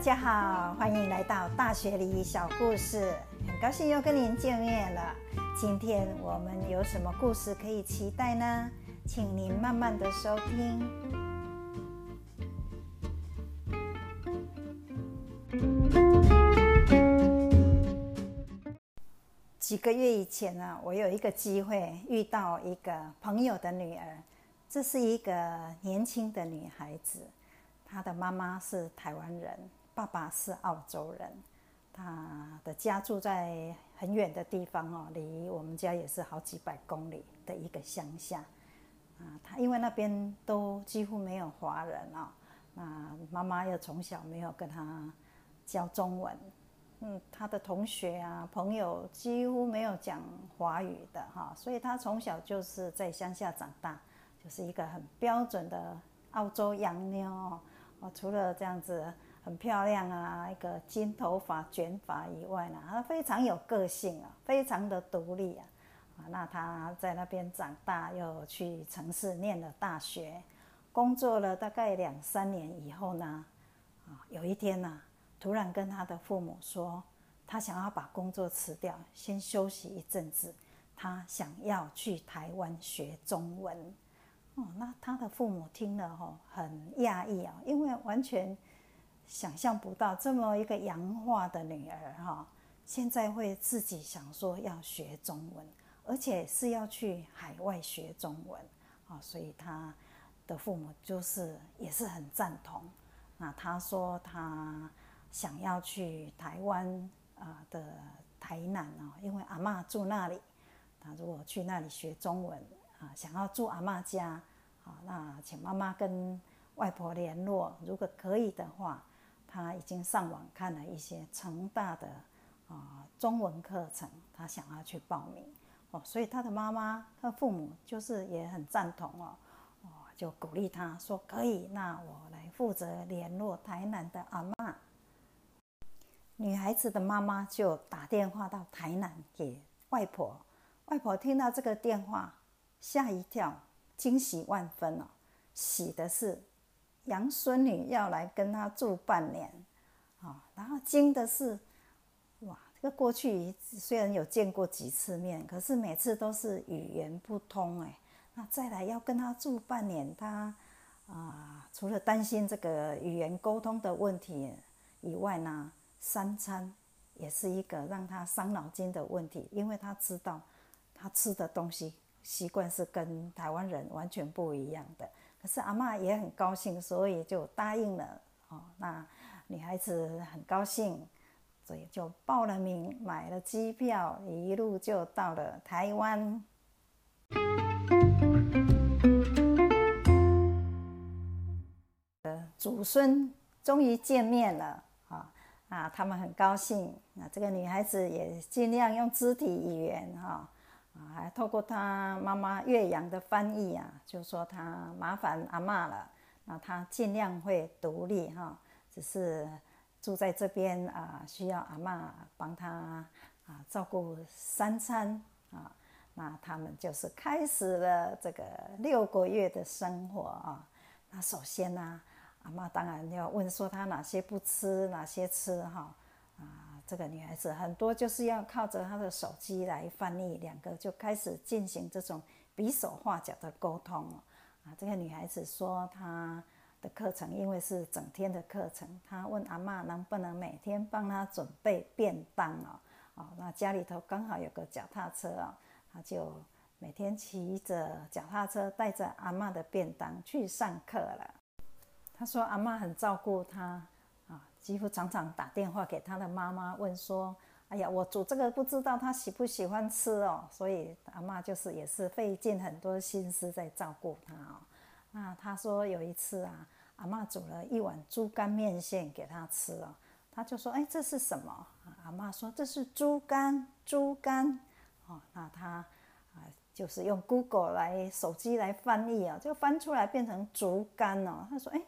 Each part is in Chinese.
大家好，欢迎来到大学里小故事，很高兴又跟您见面了。今天我们有什么故事可以期待呢？请您慢慢的收听。几个月以前呢，我有一个机会遇到一个朋友的女儿，这是一个年轻的女孩子，她的妈妈是台湾人，爸爸是澳洲人，他的家住在很远的地方哦，离我们家也是好几百公里的一个乡下啊。他因为那边都几乎没有华人啊，那妈妈又从小没有跟他教中文。嗯，他的同学啊、朋友几乎没有讲华语的哈，所以他从小就是在乡下长大，就是一个很标准的澳洲洋妞哦。除了这样子很漂亮啊，一个金头发卷发以外呢，她非常有个性啊，非常的独立啊。啊，那他在那边长大，又去城市念了大学，工作了大概两三年以后呢，啊，有一天呢。突然跟他的父母说，他想要把工作辞掉，先休息一阵子。他想要去台湾学中文。哦，那他的父母听了吼，很讶异啊，因为完全想象不到这么一个洋化的女儿哈，现在会自己想说要学中文，而且是要去海外学中文啊，所以他的父母就是也是很赞同。那他说他。想要去台湾啊的台南哦，因为阿妈住那里，他如果去那里学中文啊，想要住阿妈家，啊，那请妈妈跟外婆联络，如果可以的话，他已经上网看了一些成大的啊中文课程，他想要去报名哦，所以他的妈妈、他父母就是也很赞同哦，哦，就鼓励他说可以，那我来负责联络台南的阿妈。女孩子的妈妈就打电话到台南给外婆，外婆听到这个电话，吓一跳，惊喜万分哦。喜的是，养孙女要来跟他住半年，啊，然后惊的是，哇，这个过去虽然有见过几次面，可是每次都是语言不通哎，那再来要跟他住半年，他啊，除了担心这个语言沟通的问题以外呢？三餐也是一个让他伤脑筋的问题，因为他知道他吃的东西习惯是跟台湾人完全不一样的。可是阿妈也很高兴，所以就答应了。哦，那女孩子很高兴，所以就报了名，买了机票，一路就到了台湾。呃祖孙终于见面了。啊，他们很高兴。那这个女孩子也尽量用肢体语言哈，还透过他妈妈岳阳的翻译啊，就说他麻烦阿妈了。那他尽量会独立哈，只是住在这边啊，需要阿妈帮他啊照顾三餐啊。那他们就是开始了这个六个月的生活啊。那首先呢。阿妈当然要问说他哪些不吃，哪些吃哈啊？这个女孩子很多就是要靠着她的手机来翻译，两个就开始进行这种比手画脚的沟通啊。这个女孩子说她的课程因为是整天的课程，她问阿妈能不能每天帮她准备便当哦。哦，那家里头刚好有个脚踏车啊，她就每天骑着脚踏车带着阿妈的便当去上课了。她说：“阿妈很照顾她，几乎常常打电话给他的妈妈问说：‘哎呀，我煮这个不知道他喜不喜欢吃哦。’所以阿妈就是也是费尽很多心思在照顾他哦。那他说有一次啊，阿妈煮了一碗猪肝面线给他吃哦，他就说：‘哎，这是什么？’阿妈说：‘这是猪肝，猪肝。’哦，那他啊就是用 Google 来手机来翻译啊，就翻出来变成竹竿哦。他说：‘哎。’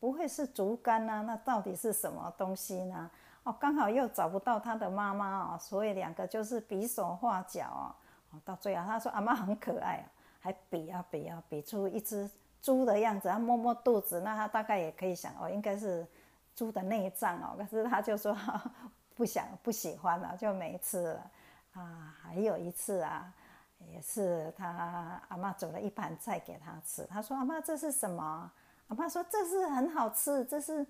不会是竹竿呐？那到底是什么东西呢？哦，刚好又找不到他的妈妈哦，所以两个就是比手画脚哦。哦，到最后他说阿妈很可爱啊，还比啊比啊，比出一只猪的样子，他摸摸肚子，那他大概也可以想哦，应该是猪的内脏哦，可是他就说 不想不喜欢了，就没吃了啊。还有一次啊，也是他阿妈煮了一盘菜给他吃，他说阿妈这是什么？阿妈说这是很好吃，这是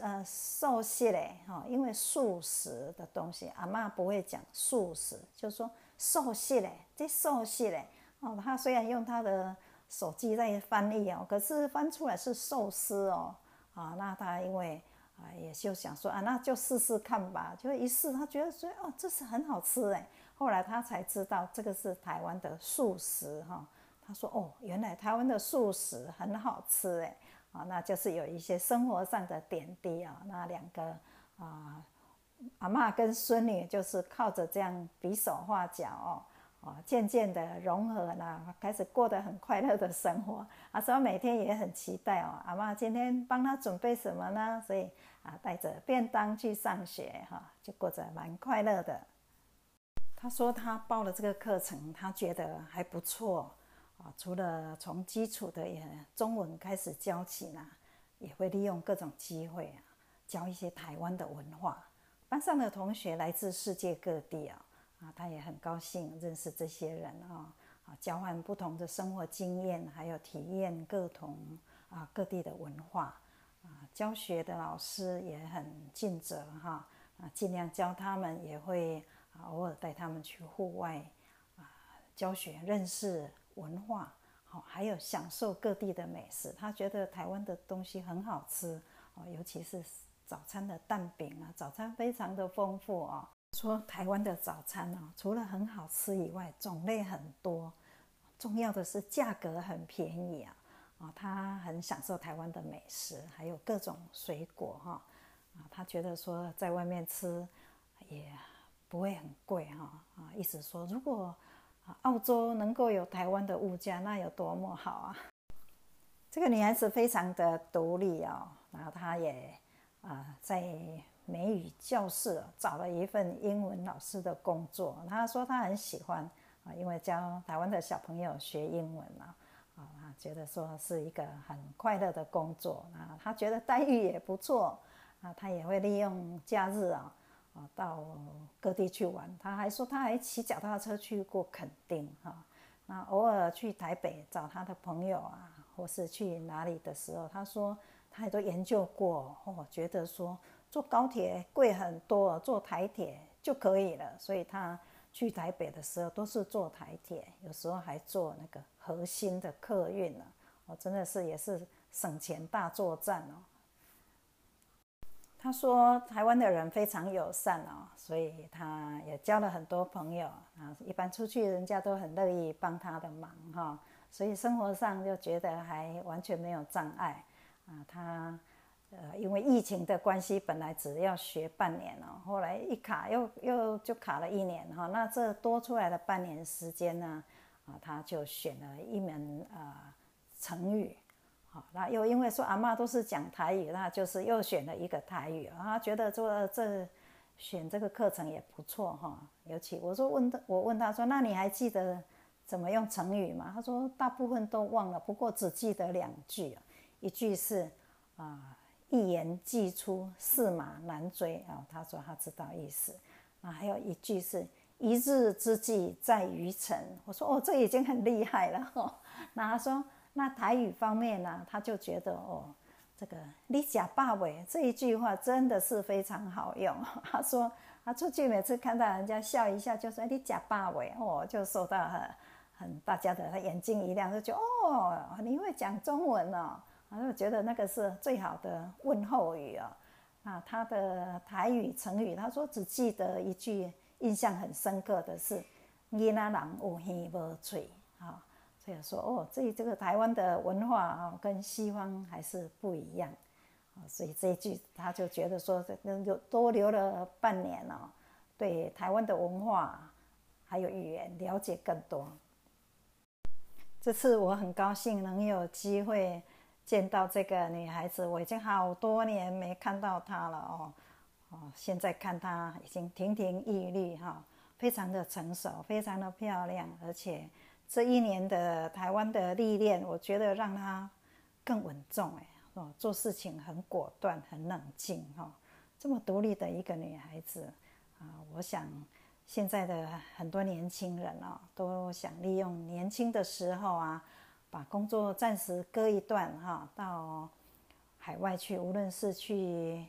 呃寿司嘞哈，因为素食的东西，阿妈不会讲素食，就说寿司嘞，这寿司嘞哦，他虽然用他的。手机在翻译哦，可是翻出来是寿司哦，啊，那他因为啊，也就想说啊，那就试试看吧，就一试，他觉得说哦，这是很好吃哎，后来他才知道这个是台湾的素食哈，他说哦，原来台湾的素食很好吃哎，啊，那就是有一些生活上的点滴啊，那两个啊，阿妈跟孙女就是靠着这样比手画脚哦。啊，渐渐的融合了，开始过得很快乐的生活。他说每天也很期待哦。阿妈今天帮他准备什么呢？所以啊，带着便当去上学，哈，就过着蛮快乐的。他说他报了这个课程，他觉得还不错啊。除了从基础的也中文开始教起呢，也会利用各种机会啊，教一些台湾的文化。班上的同学来自世界各地啊。啊，他也很高兴认识这些人啊，啊，交换不同的生活经验，还有体验各同啊各地的文化，啊，教学的老师也很尽责哈，啊，尽量教他们，也会啊偶尔带他们去户外啊教学，认识文化，好，还有享受各地的美食。他觉得台湾的东西很好吃哦，尤其是早餐的蛋饼啊，早餐非常的丰富啊。说台湾的早餐哦，除了很好吃以外，种类很多，重要的是价格很便宜啊！啊，他很享受台湾的美食，还有各种水果哈啊，他觉得说在外面吃也不会很贵哈啊，意思说如果澳洲能够有台湾的物价，那有多么好啊！这个女孩子非常的独立哦，然后她也啊在。美语教室找了一份英文老师的工作，她说她很喜欢啊，因为教台湾的小朋友学英文嘛，啊，觉得说是一个很快乐的工作啊，她觉得待遇也不错啊，她也会利用假日啊啊到各地去玩，他还说他还骑脚踏车去过垦丁哈，那偶尔去台北找他的朋友啊，或是去哪里的时候，他说他也都研究过哦，觉得说。坐高铁贵很多，坐台铁就可以了。所以他去台北的时候都是坐台铁，有时候还坐那个核心的客运呢。我真的是也是省钱大作战哦。他说台湾的人非常友善哦，所以他也交了很多朋友啊。一般出去人家都很乐意帮他的忙哈，所以生活上就觉得还完全没有障碍啊。他。呃，因为疫情的关系，本来只要学半年哦，后来一卡又又就卡了一年哈。那这多出来的半年时间呢，啊，他就选了一门呃成语，好，那又因为说阿妈都是讲台语，那就是又选了一个台语，他觉得做这选这个课程也不错哈。尤其我说问他，我问他说，那你还记得怎么用成语吗？他说大部分都忘了，不过只记得两句，一句是啊。一言既出，驷马难追啊！他说他知道意思。那还有一句是“一日之计在于晨”。我说哦，这已经很厉害了哈。那他说那台语方面呢，他就觉得哦，这个“你假霸尾”这一句话真的是非常好用。他说他出去每次看到人家笑一下，就说“你假霸尾”，哦，就受到很很大家的他眼睛一亮，就觉哦，你会讲中文哦。我就觉得那个是最好的问候语哦！啊，他的台语成语，他说只记得一句，印象很深刻的是“伊那人有耳无嘴”啊，所以说哦，这这个台湾的文化啊，跟西方还是不一样啊，所以这一句他就觉得说，能有多留了半年哦，对台湾的文化还有语言了解更多。这次我很高兴能有机会。见到这个女孩子，我已经好多年没看到她了哦，哦，现在看她已经亭亭玉立哈，非常的成熟，非常的漂亮，而且这一年的台湾的历练，我觉得让她更稳重哎，哦，做事情很果断、很冷静哈。这么独立的一个女孩子啊，我想现在的很多年轻人哦，都想利用年轻的时候啊，把工作暂时搁一段哈，到海外去，无论是去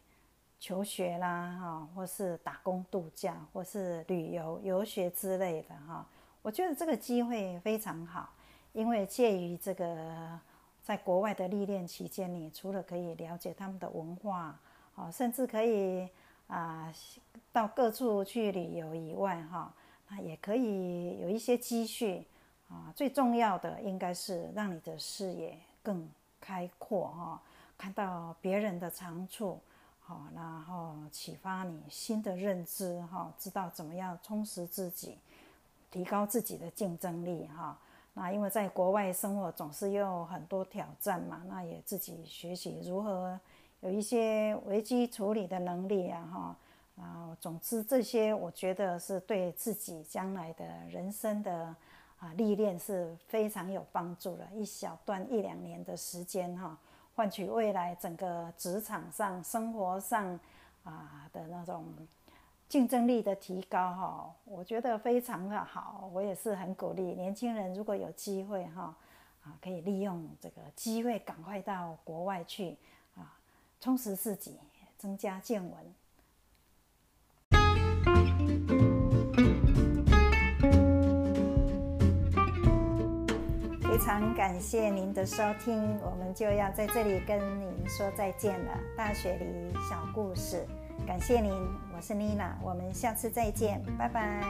求学啦哈，或是打工度假，或是旅游游学之类的哈。我觉得这个机会非常好，因为介于这个在国外的历练期间，你除了可以了解他们的文化。哦，甚至可以啊，到各处去旅游以外，哈，那也可以有一些积蓄啊。最重要的应该是让你的视野更开阔，哈，看到别人的长处，好，然后启发你新的认知，哈，知道怎么样充实自己，提高自己的竞争力，哈。那因为在国外生活总是有很多挑战嘛，那也自己学习如何。有一些危机处理的能力啊，哈啊，总之这些我觉得是对自己将来的人生的啊历练是非常有帮助的。一小段一两年的时间哈，换取未来整个职场上、生活上啊的那种竞争力的提高哈，我觉得非常的好。我也是很鼓励年轻人，如果有机会哈啊，可以利用这个机会赶快到国外去。啊充实自己，增加见闻。非常感谢您的收听，我们就要在这里跟您说再见了。大学里小故事，感谢您，我是妮娜，我们下次再见，拜拜。